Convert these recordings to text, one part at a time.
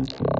dance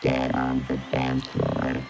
Get on the dance floor.